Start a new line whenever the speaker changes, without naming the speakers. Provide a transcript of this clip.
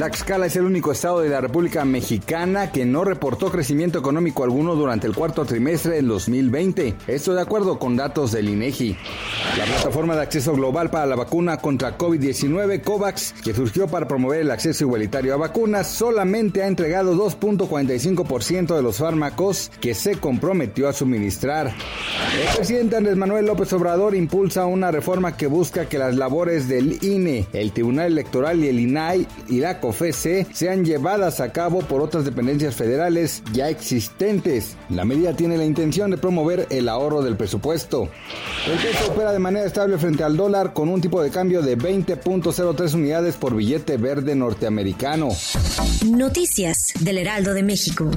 Tlaxcala es el único estado de la República Mexicana que no reportó crecimiento económico alguno durante el cuarto trimestre del 2020. Esto de acuerdo con datos del INEGI. La plataforma de acceso global para la vacuna contra COVID-19, COVAX, que surgió para promover el acceso igualitario a vacunas, solamente ha entregado 2.45% de los fármacos que se comprometió a suministrar. El presidente Andrés Manuel López Obrador impulsa una reforma que busca que las labores del INE, el Tribunal Electoral y el INAI y la COFESE sean llevadas a cabo por otras dependencias federales ya existentes. La medida tiene la intención de promover el ahorro del presupuesto. El peso opera de manera estable frente al dólar con un tipo de cambio de 20.03 unidades por billete verde norteamericano.
Noticias del Heraldo de México.